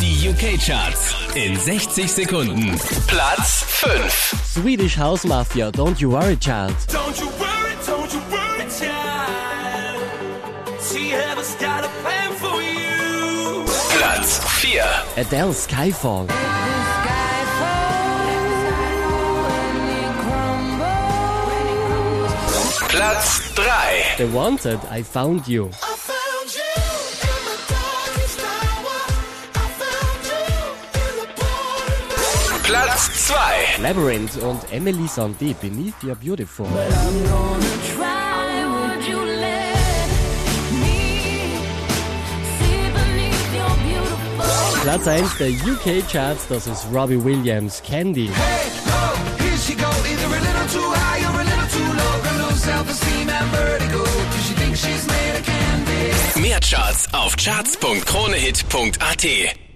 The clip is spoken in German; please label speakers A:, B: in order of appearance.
A: Die UK-Charts in 60 Sekunden. Platz 5.
B: Swedish House Mafia, Don't You Worry Child.
C: Don't you worry, don't you worry, child. She has got a plan for you.
A: Platz 4.
B: Adele Skyfall.
A: Platz 3.
B: The Wanted, I Found You.
A: Platz 2.
B: Labyrinth und Emily Sandé, Beneath Your Beautiful. Platz 1 der UK Charts, das ist Robbie Williams.
C: Hey, go. High low. Candy.
A: Mehr Charts auf charts.kronehit.at.